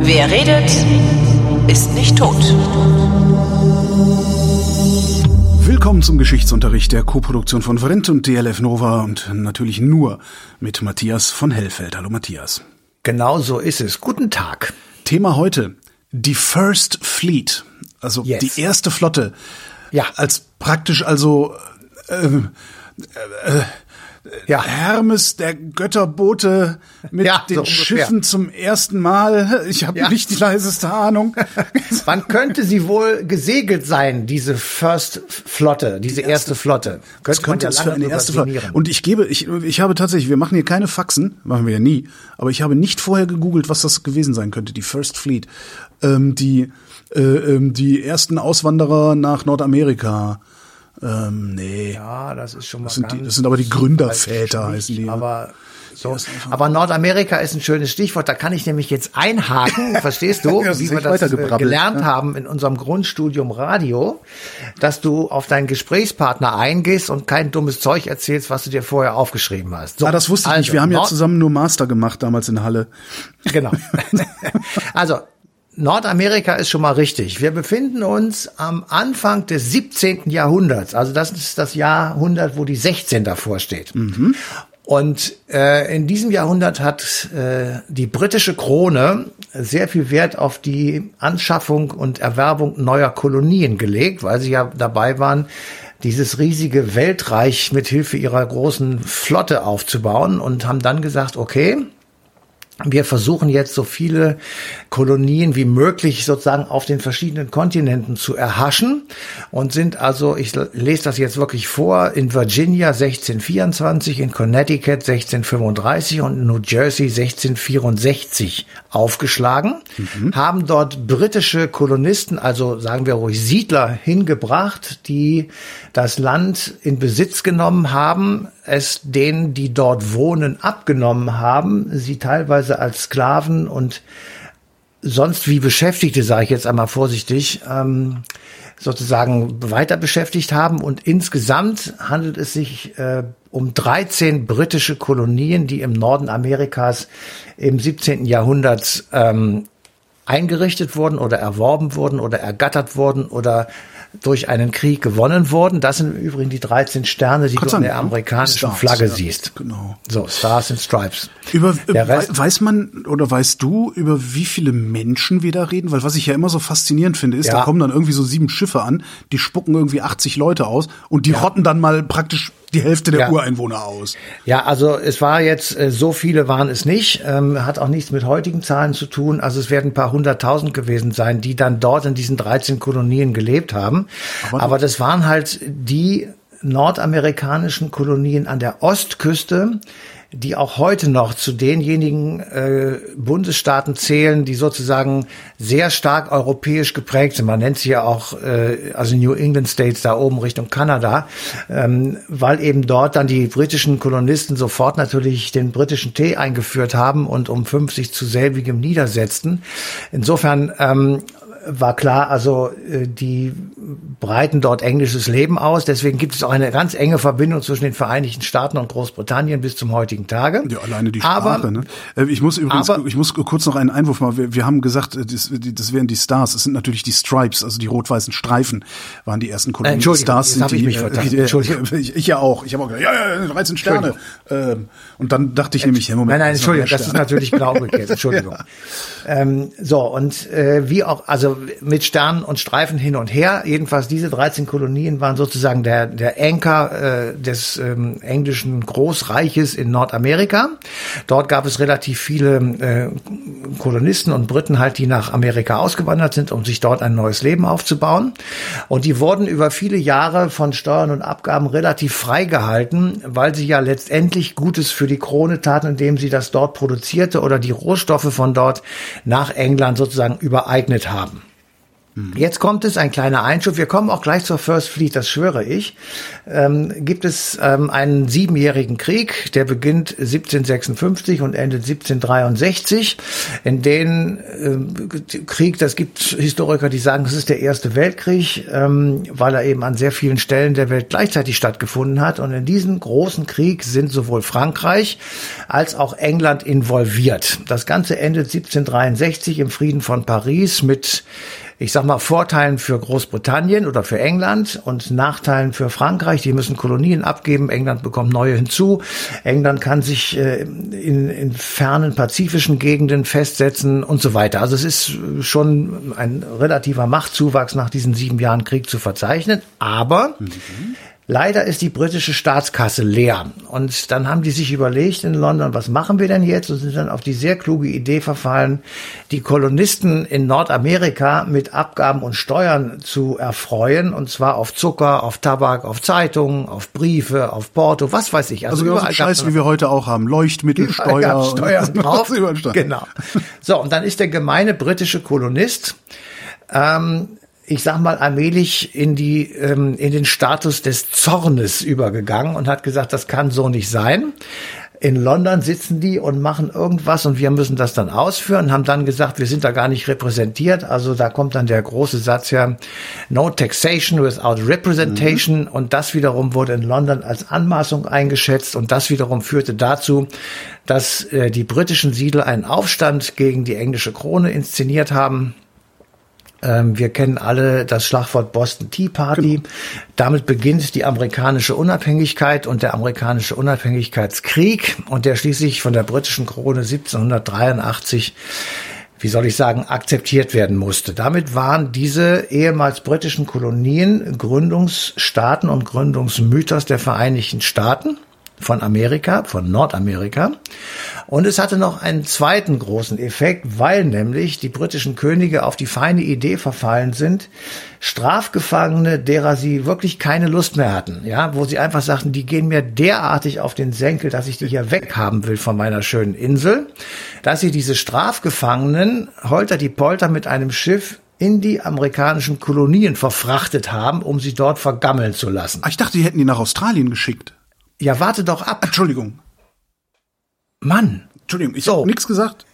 Wer redet, ist nicht tot. Willkommen zum Geschichtsunterricht der Koproduktion von Vrindt und DLF Nova und natürlich nur mit Matthias von Hellfeld. Hallo Matthias. Genau so ist es. Guten Tag. Thema heute, die First Fleet, also Yes. die erste Flotte. Ja. Als praktisch also äh, Ja. Hermes, der Götterbote mit Ja, so den ungefähr. Schiffen zum ersten Mal. Ich habe Ja. nicht die leiseste Ahnung. Wann könnte sie wohl gesegelt sein, diese First Flotte, diese erste Flotte? Was man könnte es für eine erste Flotte? Und ich gebe, ich, ich habe tatsächlich, wir machen hier keine Faxen, machen wir ja nie, aber ich habe nicht vorher gegoogelt, was das gewesen sein könnte, die First Fleet. Ähm, die, äh, ähm, die ersten Auswanderer nach Nordamerika. Ähm, nee. Ja, das ist schon mal Das sind die- das sind aber die Gründerväter, heißen die, ne? Aber so. Aber Nordamerika ist ein schönes Stichwort. Da kann ich nämlich jetzt einhaken, verstehst du, Ja, wie wir das äh, gelernt ne? haben in unserem Grundstudium Radio, dass du auf deinen Gesprächspartner eingehst und kein dummes Zeug erzählst, was du dir vorher aufgeschrieben hast. So, ah, das wusste ich nicht. also, Wir haben ja Nord- zusammen nur Master gemacht damals in Halle. Genau. also Nordamerika ist schon mal richtig. Wir befinden uns am Anfang des 17. Jahrhunderts. Also das ist das Jahrhundert, wo die 16 davor steht. Und äh, in diesem Jahrhundert hat äh, die britische Krone sehr viel Wert auf die Anschaffung und Erwerbung neuer Kolonien gelegt, weil sie ja dabei waren, dieses riesige Weltreich mit Hilfe ihrer großen Flotte aufzubauen und haben dann gesagt, okay, wir versuchen jetzt so viele Kolonien wie möglich sozusagen auf den verschiedenen Kontinenten zu erhaschen und sind also, ich lese das jetzt wirklich vor, in Virginia 1624, in Connecticut 1635 und in New Jersey 1664 aufgeschlagen, haben dort britische Kolonisten, also sagen wir ruhig Siedler hingebracht, die das Land in Besitz genommen haben, es denen, die dort wohnen, abgenommen haben, sie teilweise als Sklaven und sonst wie Beschäftigte, sage ich jetzt einmal vorsichtig, ähm, sozusagen weiter beschäftigt haben. Und insgesamt handelt es sich äh, um 13 britische Kolonien, die im Norden Amerikas im 17. Jahrhundert ähm, eingerichtet wurden oder erworben wurden oder ergattert wurden oder durch einen Krieg gewonnen wurden. Das sind im Übrigen die 13 Sterne, die Gott du an der amerikanischen Stars, Flagge ja, siehst. genau. So, Stars and Stripes. Über, wei- Rest- weiß man oder weißt du, über wie viele Menschen wir da reden? Weil was ich ja immer so faszinierend finde, ist, Ja. da kommen dann irgendwie so sieben Schiffe an, die spucken irgendwie 80 Leute aus und die rotten dann mal praktisch die Hälfte der Ja. Ureinwohner aus. Ja, also es war jetzt, äh, so viele waren es nicht, ähm, hat auch nichts mit heutigen Zahlen zu tun. Also es werden ein paar hunderttausend gewesen sein, die dann dort in diesen 13 Kolonien gelebt haben. Aber, das waren halt die nordamerikanischen Kolonien an der Ostküste, die auch heute noch zu denjenigen äh, Bundesstaaten zählen, die sozusagen sehr stark europäisch geprägt sind. Man nennt sie ja auch äh, also New England States da oben Richtung Kanada, ähm, weil eben dort dann die britischen Kolonisten sofort natürlich den britischen Tee eingeführt haben und um 50 zu selbigem niedersetzten. Insofern ähm, war klar, also äh, die breiten dort englisches Leben aus. Deswegen gibt es auch eine ganz enge Verbindung zwischen den Vereinigten Staaten und Großbritannien bis zum heutigen Tage. Ja, alleine die Sprache. Aber, ne? Äh, Ich muss übrigens, aber- ich muss kurz noch einen Einwurf machen. Wir, wir haben gesagt, äh, das, die- das wären die Stars. Es sind natürlich die Stripes, also die rot-weißen Streifen waren die ersten Kolonien. Entschuldigung, Stars sind hab ich die, mich äh, vertan. die- Entschuldigung. Ich, ich ja auch. Ich habe auch gesagt, ja, ja, 13 Sterne. Ähm, und dann dachte ich nämlich, ja, Moment. Nein, nein, Entschuldigung, das ist natürlich genau umgekehrt. Entschuldigung. ähm, so, und äh, wie auch, also mit Sternen und Streifen hin und her, jedenfalls diese 13 Kolonien waren sozusagen der, der Anker äh, des ähm, englischen Großreiches in Nordamerika. Dort gab es relativ viele äh, Kolonisten und Briten halt, die nach Amerika ausgewandert sind, um sich dort ein neues Leben aufzubauen. Und die wurden über viele Jahre von Steuern und Abgaben relativ frei gehalten, weil sie ja letztendlich Gutes für die Krone taten, indem sie das dort produzierte oder die Rohstoffe von dort nach England sozusagen übereignet haben. Jetzt kommt es, ein kleiner Einschub. Wir kommen auch gleich zur First Fleet, das schwöre ich. Ähm, gibt es ähm, einen siebenjährigen Krieg, der beginnt 1756 und endet 1763. In den äh, Krieg, das gibt Historiker, die sagen, das ist der Erste Weltkrieg, ähm, weil er eben an sehr vielen Stellen der Welt gleichzeitig stattgefunden hat. Und in diesem großen Krieg sind sowohl Frankreich als auch England involviert. Das Ganze endet 1763 im Frieden von Paris mit ich sag mal, Vorteilen für Großbritannien oder für England und Nachteilen für Frankreich. Die müssen Kolonien abgeben. England bekommt neue hinzu. England kann sich äh, in, in fernen pazifischen Gegenden festsetzen und so weiter. Also es ist schon ein relativer Machtzuwachs nach diesen sieben Jahren Krieg zu verzeichnen. Aber mhm. Leider ist die britische Staatskasse leer. Und dann haben die sich überlegt in London, was machen wir denn jetzt? Und sind dann auf die sehr kluge Idee verfallen, die Kolonisten in Nordamerika mit Abgaben und Steuern zu erfreuen. Und zwar auf Zucker, auf Tabak, auf Zeitungen, auf Briefe, auf Porto, was weiß ich. Also, also überall Scheiß, wie wir heute auch haben. Leuchtmittelsteuer. Steuern drauf. genau. So, und dann ist der gemeine britische Kolonist ähm, ich sag mal, allmählich in die, ähm, in den Status des Zornes übergegangen und hat gesagt, das kann so nicht sein. In London sitzen die und machen irgendwas und wir müssen das dann ausführen, haben dann gesagt, wir sind da gar nicht repräsentiert. Also da kommt dann der große Satz ja, no taxation without representation. Mhm. Und das wiederum wurde in London als Anmaßung eingeschätzt und das wiederum führte dazu, dass äh, die britischen Siedler einen Aufstand gegen die englische Krone inszeniert haben ähm, wir kennen alle das Schlagwort Boston Tea Party. Genau. Damit beginnt die amerikanische Unabhängigkeit und der amerikanische Unabhängigkeitskrieg und der schließlich von der britischen Krone 1783 wie soll ich sagen, akzeptiert werden musste. Damit waren diese ehemals britischen Kolonien Gründungsstaaten und Gründungsmythos der Vereinigten Staaten von Amerika, von Nordamerika. Und es hatte noch einen zweiten großen Effekt, weil nämlich die britischen Könige auf die feine Idee verfallen sind, Strafgefangene, derer sie wirklich keine Lust mehr hatten, ja, wo sie einfach sagten, die gehen mir derartig auf den Senkel, dass ich die hier weghaben will von meiner schönen Insel, dass sie diese Strafgefangenen holter die Polter mit einem Schiff in die amerikanischen Kolonien verfrachtet haben, um sie dort vergammeln zu lassen. Ah, ich dachte, die hätten die nach Australien geschickt. Ja, warte doch ab. Entschuldigung. Mann. Entschuldigung, ich so. habe nichts gesagt.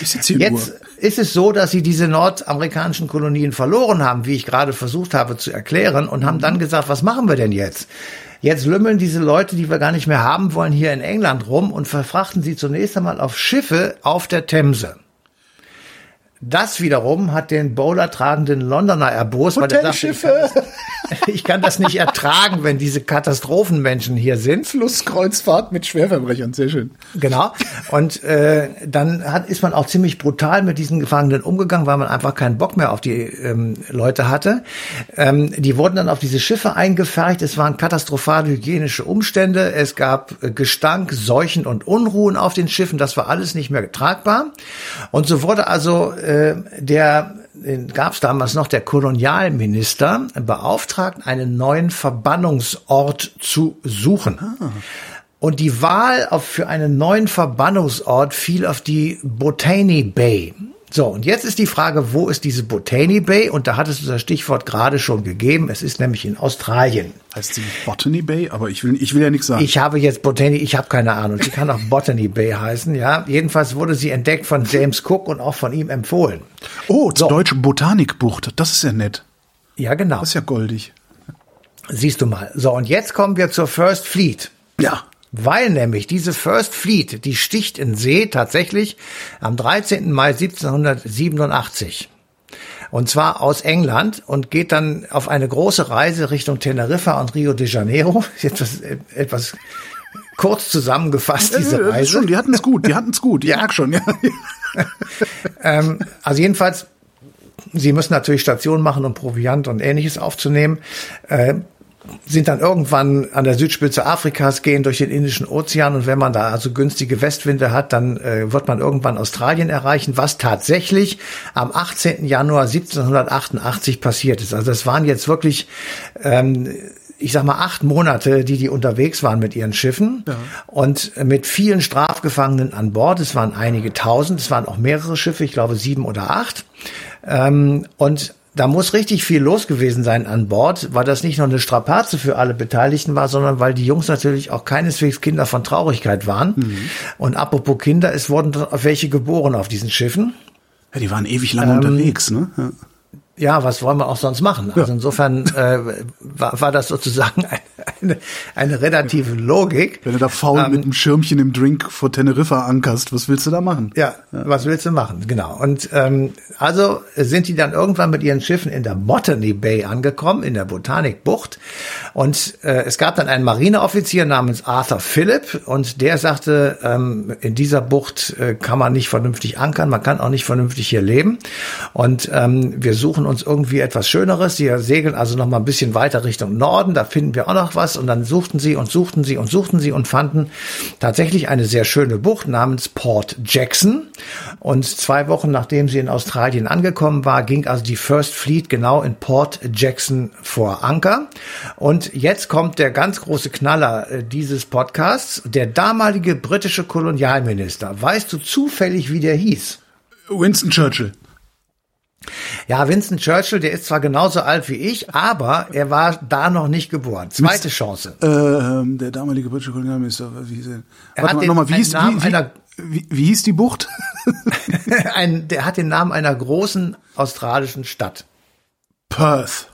Ich sitze hier Jetzt nur. ist es so, dass sie diese nordamerikanischen Kolonien verloren haben, wie ich gerade versucht habe zu erklären, und haben dann gesagt, was machen wir denn jetzt? Jetzt lümmeln diese Leute, die wir gar nicht mehr haben wollen, hier in England rum und verfrachten sie zunächst einmal auf Schiffe auf der Themse. Das wiederum hat den Bowler tragenden Londoner erbost, weil er sagte, ich kann, das, ich kann das nicht ertragen, wenn diese Katastrophenmenschen hier sind. Flusskreuzfahrt mit Schwerverbrechern, sehr schön. Genau. Und äh, dann hat, ist man auch ziemlich brutal mit diesen Gefangenen umgegangen, weil man einfach keinen Bock mehr auf die ähm, Leute hatte. Ähm, die wurden dann auf diese Schiffe eingefercht. Es waren katastrophale hygienische Umstände. Es gab äh, Gestank, Seuchen und Unruhen auf den Schiffen. Das war alles nicht mehr tragbar. Und so wurde also äh, der gab es damals noch der Kolonialminister beauftragt, einen neuen Verbannungsort zu suchen. Ah. Und die Wahl auf, für einen neuen Verbannungsort fiel auf die Botany Bay. So, und jetzt ist die Frage, wo ist diese Botany Bay? Und da hattest du das Stichwort gerade schon gegeben. Es ist nämlich in Australien. Heißt sie Botany Bay? Aber ich will, ich will ja nichts sagen. Ich habe jetzt Botany, ich habe keine Ahnung. Sie kann auch Botany Bay heißen, ja. Jedenfalls wurde sie entdeckt von James Cook und auch von ihm empfohlen. Oh, zur so. deutschen Botanikbucht. Das ist ja nett. Ja, genau. Das ist ja goldig. Siehst du mal. So, und jetzt kommen wir zur First Fleet. Ja. Weil nämlich diese First Fleet, die sticht in See tatsächlich am 13. Mai 1787. Und zwar aus England und geht dann auf eine große Reise Richtung Teneriffa und Rio de Janeiro. Etwas, etwas kurz zusammengefasst, diese Reise. Schon, die hatten es gut, die hatten es gut, ich ja. merk schon. Ja. ähm, also jedenfalls, sie müssen natürlich Stationen machen, um Proviant und ähnliches aufzunehmen. Äh, sind dann irgendwann an der Südspitze Afrikas, gehen durch den Indischen Ozean und wenn man da also günstige Westwinde hat, dann äh, wird man irgendwann Australien erreichen, was tatsächlich am 18. Januar 1788 passiert ist. Also das waren jetzt wirklich ähm, ich sag mal, acht Monate, die die unterwegs waren mit ihren Schiffen ja. und mit vielen Strafgefangenen an Bord. Es waren einige tausend, es waren auch mehrere Schiffe, ich glaube sieben oder acht. Ähm, und da muss richtig viel los gewesen sein an Bord, weil das nicht nur eine Strapaze für alle Beteiligten war, sondern weil die Jungs natürlich auch keineswegs Kinder von Traurigkeit waren. Mhm. Und apropos Kinder, es wurden welche geboren auf diesen Schiffen. Ja, die waren ewig lange ähm, unterwegs, ne? Ja ja, was wollen wir auch sonst machen? Also insofern äh, war, war das sozusagen eine, eine relative Logik. Wenn du da faul ähm, mit einem Schirmchen im Drink vor Teneriffa ankerst, was willst du da machen? Ja, ja. was willst du machen? Genau. Und ähm, also sind die dann irgendwann mit ihren Schiffen in der Botany Bay angekommen, in der Botanikbucht. Und äh, es gab dann einen Marineoffizier namens Arthur Phillip und der sagte, ähm, in dieser Bucht äh, kann man nicht vernünftig ankern, man kann auch nicht vernünftig hier leben. Und ähm, wir suchen uns irgendwie etwas Schöneres. Sie segeln also noch mal ein bisschen weiter Richtung Norden, da finden wir auch noch was. Und dann suchten sie und suchten sie und suchten sie und fanden tatsächlich eine sehr schöne Bucht namens Port Jackson. Und zwei Wochen nachdem sie in Australien angekommen war, ging also die First Fleet genau in Port Jackson vor Anker. Und jetzt kommt der ganz große Knaller äh, dieses Podcasts. Der damalige britische Kolonialminister. Weißt du zufällig, wie der hieß? Winston Churchill. Ja, Winston Churchill, der ist zwar genauso alt wie ich, aber er war da noch nicht geboren. Zweite Chance. Äh, der damalige britische Kolonialminister, wie hieß er? Er Warte mal, den, noch mal, wie, hieß, wie, wie, wie, wie hieß die Bucht? Ein, der hat den Namen einer großen australischen Stadt. Perth.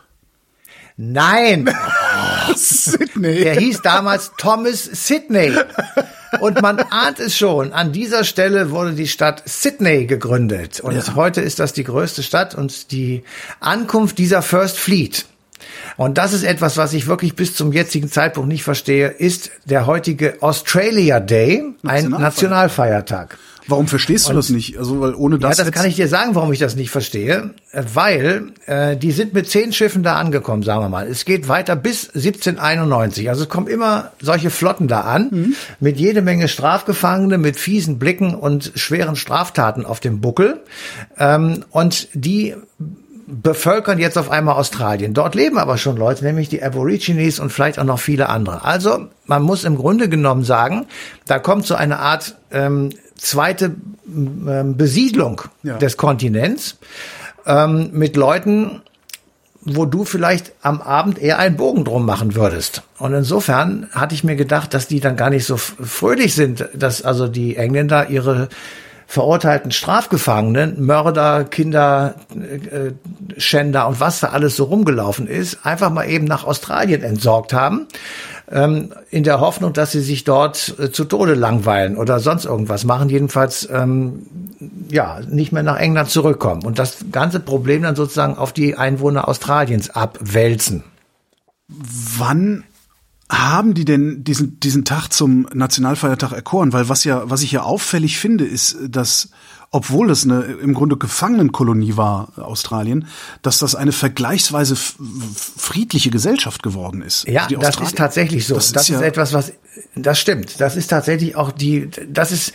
Nein. Sydney. Der hieß damals Thomas Sydney. Und man ahnt es schon, an dieser Stelle wurde die Stadt Sydney gegründet. Und ja. heute ist das die größte Stadt und die Ankunft dieser First Fleet. Und das ist etwas, was ich wirklich bis zum jetzigen Zeitpunkt nicht verstehe, ist der heutige Australia Day, ein Nationalfeiertag. Warum verstehst du und, das nicht? Also, weil ohne das. Ja, das kann ich dir sagen, warum ich das nicht verstehe. Weil äh, die sind mit zehn Schiffen da angekommen, sagen wir mal. Es geht weiter bis 1791. Also es kommen immer solche Flotten da an, mhm. mit jede Menge Strafgefangene, mit fiesen Blicken und schweren Straftaten auf dem Buckel. Ähm, und die bevölkern jetzt auf einmal Australien. Dort leben aber schon Leute, nämlich die Aborigines und vielleicht auch noch viele andere. Also man muss im Grunde genommen sagen, da kommt so eine Art ähm, zweite ähm, Besiedlung ja. des Kontinents ähm, mit Leuten, wo du vielleicht am Abend eher einen Bogen drum machen würdest. Und insofern hatte ich mir gedacht, dass die dann gar nicht so fröhlich sind, dass also die Engländer ihre verurteilten Strafgefangenen, Mörder, Kinder, äh, Schänder und was da alles so rumgelaufen ist, einfach mal eben nach Australien entsorgt haben, ähm, in der Hoffnung, dass sie sich dort äh, zu Tode langweilen oder sonst irgendwas machen, jedenfalls ähm, ja nicht mehr nach England zurückkommen und das ganze Problem dann sozusagen auf die Einwohner Australiens abwälzen. Wann haben die denn diesen, diesen Tag zum Nationalfeiertag erkoren? Weil was ja, was ich ja auffällig finde, ist, dass, obwohl es eine im Grunde Gefangenenkolonie war, Australien, dass das eine vergleichsweise friedliche Gesellschaft geworden ist. Ja, also das ist tatsächlich so. Das, das ist, ist ja etwas, was, das stimmt. Das ist tatsächlich auch die, das ist,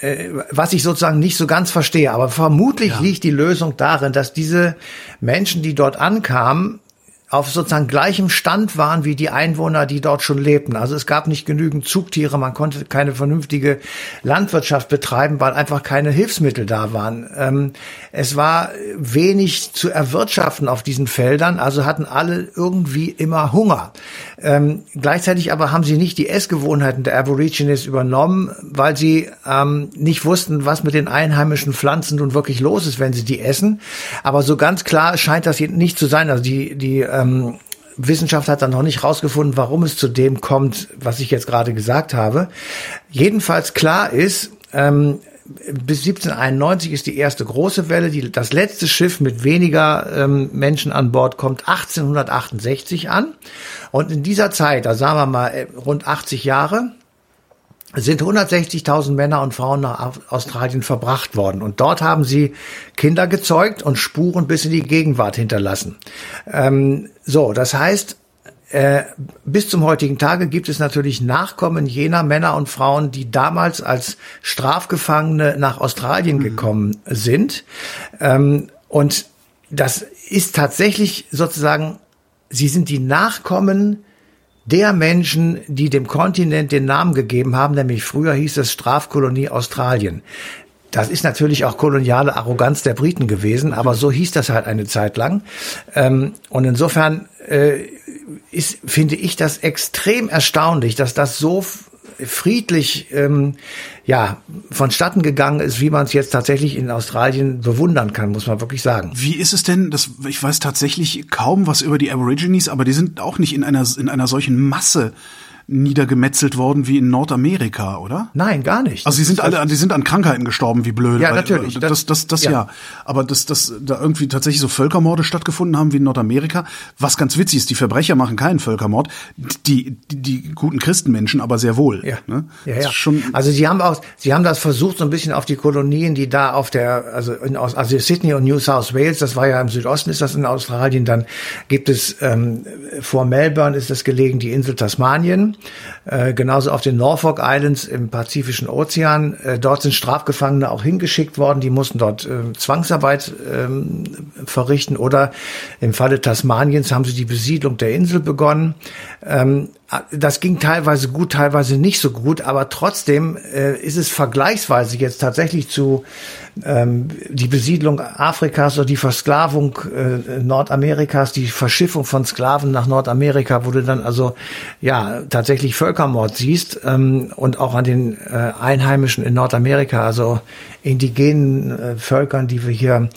äh, was ich sozusagen nicht so ganz verstehe. Aber vermutlich ja. liegt die Lösung darin, dass diese Menschen, die dort ankamen, auf sozusagen gleichem Stand waren wie die Einwohner, die dort schon lebten. Also es gab nicht genügend Zugtiere, man konnte keine vernünftige Landwirtschaft betreiben, weil einfach keine Hilfsmittel da waren. Ähm, es war wenig zu erwirtschaften auf diesen Feldern, also hatten alle irgendwie immer Hunger. Ähm, gleichzeitig aber haben sie nicht die Essgewohnheiten der Aborigines übernommen, weil sie ähm, nicht wussten, was mit den einheimischen Pflanzen nun wirklich los ist, wenn sie die essen. Aber so ganz klar scheint das nicht zu sein. Also die, die ähm, Wissenschaft hat dann noch nicht rausgefunden, warum es zu dem kommt, was ich jetzt gerade gesagt habe. Jedenfalls klar ist, ähm, bis 1791 ist die erste große Welle. Die, das letzte Schiff mit weniger ähm, Menschen an Bord kommt 1868 an. Und in dieser Zeit, da sagen wir mal äh, rund 80 Jahre, sind 160.000 Männer und Frauen nach Australien verbracht worden. Und dort haben sie Kinder gezeugt und Spuren bis in die Gegenwart hinterlassen. Ähm, so, das heißt, äh, bis zum heutigen Tage gibt es natürlich Nachkommen jener Männer und Frauen, die damals als Strafgefangene nach Australien mhm. gekommen sind. Ähm, und das ist tatsächlich sozusagen, sie sind die Nachkommen der Menschen, die dem Kontinent den Namen gegeben haben, nämlich früher hieß es Strafkolonie Australien. das ist natürlich auch koloniale Arroganz der Briten gewesen, aber so hieß das halt eine Zeit lang. Ähm, und insofern äh, ist, finde ich das extrem erstaunlich, dass das so friedlich ähm, ja vonstatten gegangen ist, wie man es jetzt tatsächlich in Australien bewundern kann, muss man wirklich sagen. Wie ist es denn? Das, ich weiß tatsächlich kaum was über die Aborigines, aber die sind auch nicht in einer in einer solchen Masse niedergemetzelt worden wie in Nordamerika, oder? Nein, gar nicht. Also sie sind alle, die sind an Krankheiten gestorben, wie blöd. Ja, natürlich. Das, das, das, das ja. ja. Aber dass, dass da irgendwie tatsächlich so Völkermorde stattgefunden haben wie in Nordamerika, was ganz witzig ist, die Verbrecher machen keinen Völkermord, die, die, die guten Christenmenschen aber sehr wohl. Ja. Ne? ja, ja. Schon also sie haben auch, sie haben das versucht so ein bisschen auf die Kolonien, die da auf der, also in, also Sydney und New South Wales, das war ja im Südosten, ist das in Australien, dann gibt es ähm, vor Melbourne ist das gelegen die Insel Tasmanien äh, genauso auf den Norfolk Islands im Pazifischen Ozean. Äh, dort sind Strafgefangene auch hingeschickt worden, die mussten dort äh, Zwangsarbeit ähm, verrichten oder im Falle Tasmaniens haben sie die Besiedlung der Insel begonnen. Ähm, das ging teilweise gut, teilweise nicht so gut, aber trotzdem äh, ist es vergleichsweise jetzt tatsächlich zu ähm, die Besiedlung Afrikas oder die Versklavung äh, Nordamerikas, die Verschiffung von Sklaven nach Nordamerika, wo du dann also ja tatsächlich Völkermord siehst ähm, und auch an den äh, Einheimischen in Nordamerika, also indigenen äh, Völkern, die wir hier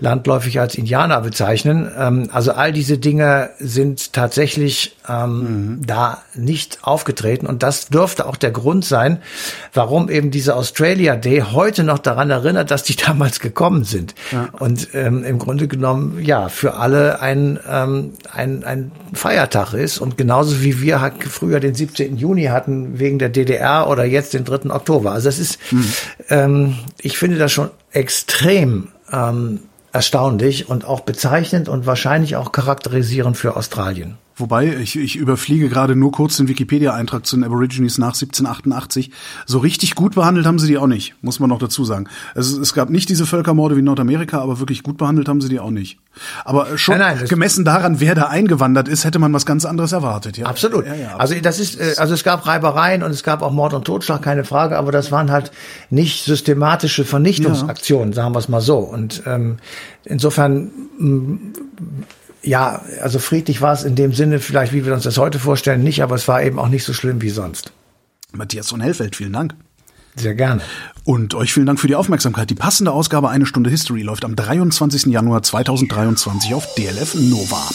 landläufig als Indianer bezeichnen. Ähm, also all diese Dinge sind tatsächlich ähm, mhm. da nicht aufgetreten und das dürfte auch der Grund sein, warum eben diese Australia Day heute noch daran erinnert, dass die damals gekommen sind. Ja. Und ähm, im Grunde genommen ja für alle ein, ähm, ein, ein Feiertag ist und genauso wie wir halt früher den 17. Juni hatten wegen der DDR oder jetzt den 3. Oktober. Also das ist, mhm. ähm, ich finde das schon extrem ähm, erstaunlich und auch bezeichnend und wahrscheinlich auch charakterisierend für Australien. Wobei, ich, ich überfliege gerade nur kurz den Wikipedia-Eintrag zu den Aborigines nach 1788. So richtig gut behandelt haben sie die auch nicht, muss man noch dazu sagen. Also es gab nicht diese Völkermorde wie in Nordamerika, aber wirklich gut behandelt haben sie die auch nicht. Aber schon nein, nein, gemessen daran, wer da eingewandert ist, hätte man was ganz anderes erwartet. Ja? Absolut. Ja, ja, also das ist, äh, also es gab Reibereien und es gab auch Mord und Totschlag, keine Frage, aber das waren halt nicht systematische Vernichtungsaktionen, sagen wir es mal so. Und ähm, insofern ja, also friedlich war es in dem Sinne vielleicht, wie wir uns das heute vorstellen, nicht, aber es war eben auch nicht so schlimm wie sonst. Matthias von Hellfeld, vielen Dank. Sehr gerne. Und euch vielen Dank für die Aufmerksamkeit. Die passende Ausgabe Eine Stunde History läuft am 23. Januar 2023 auf DLF Nova.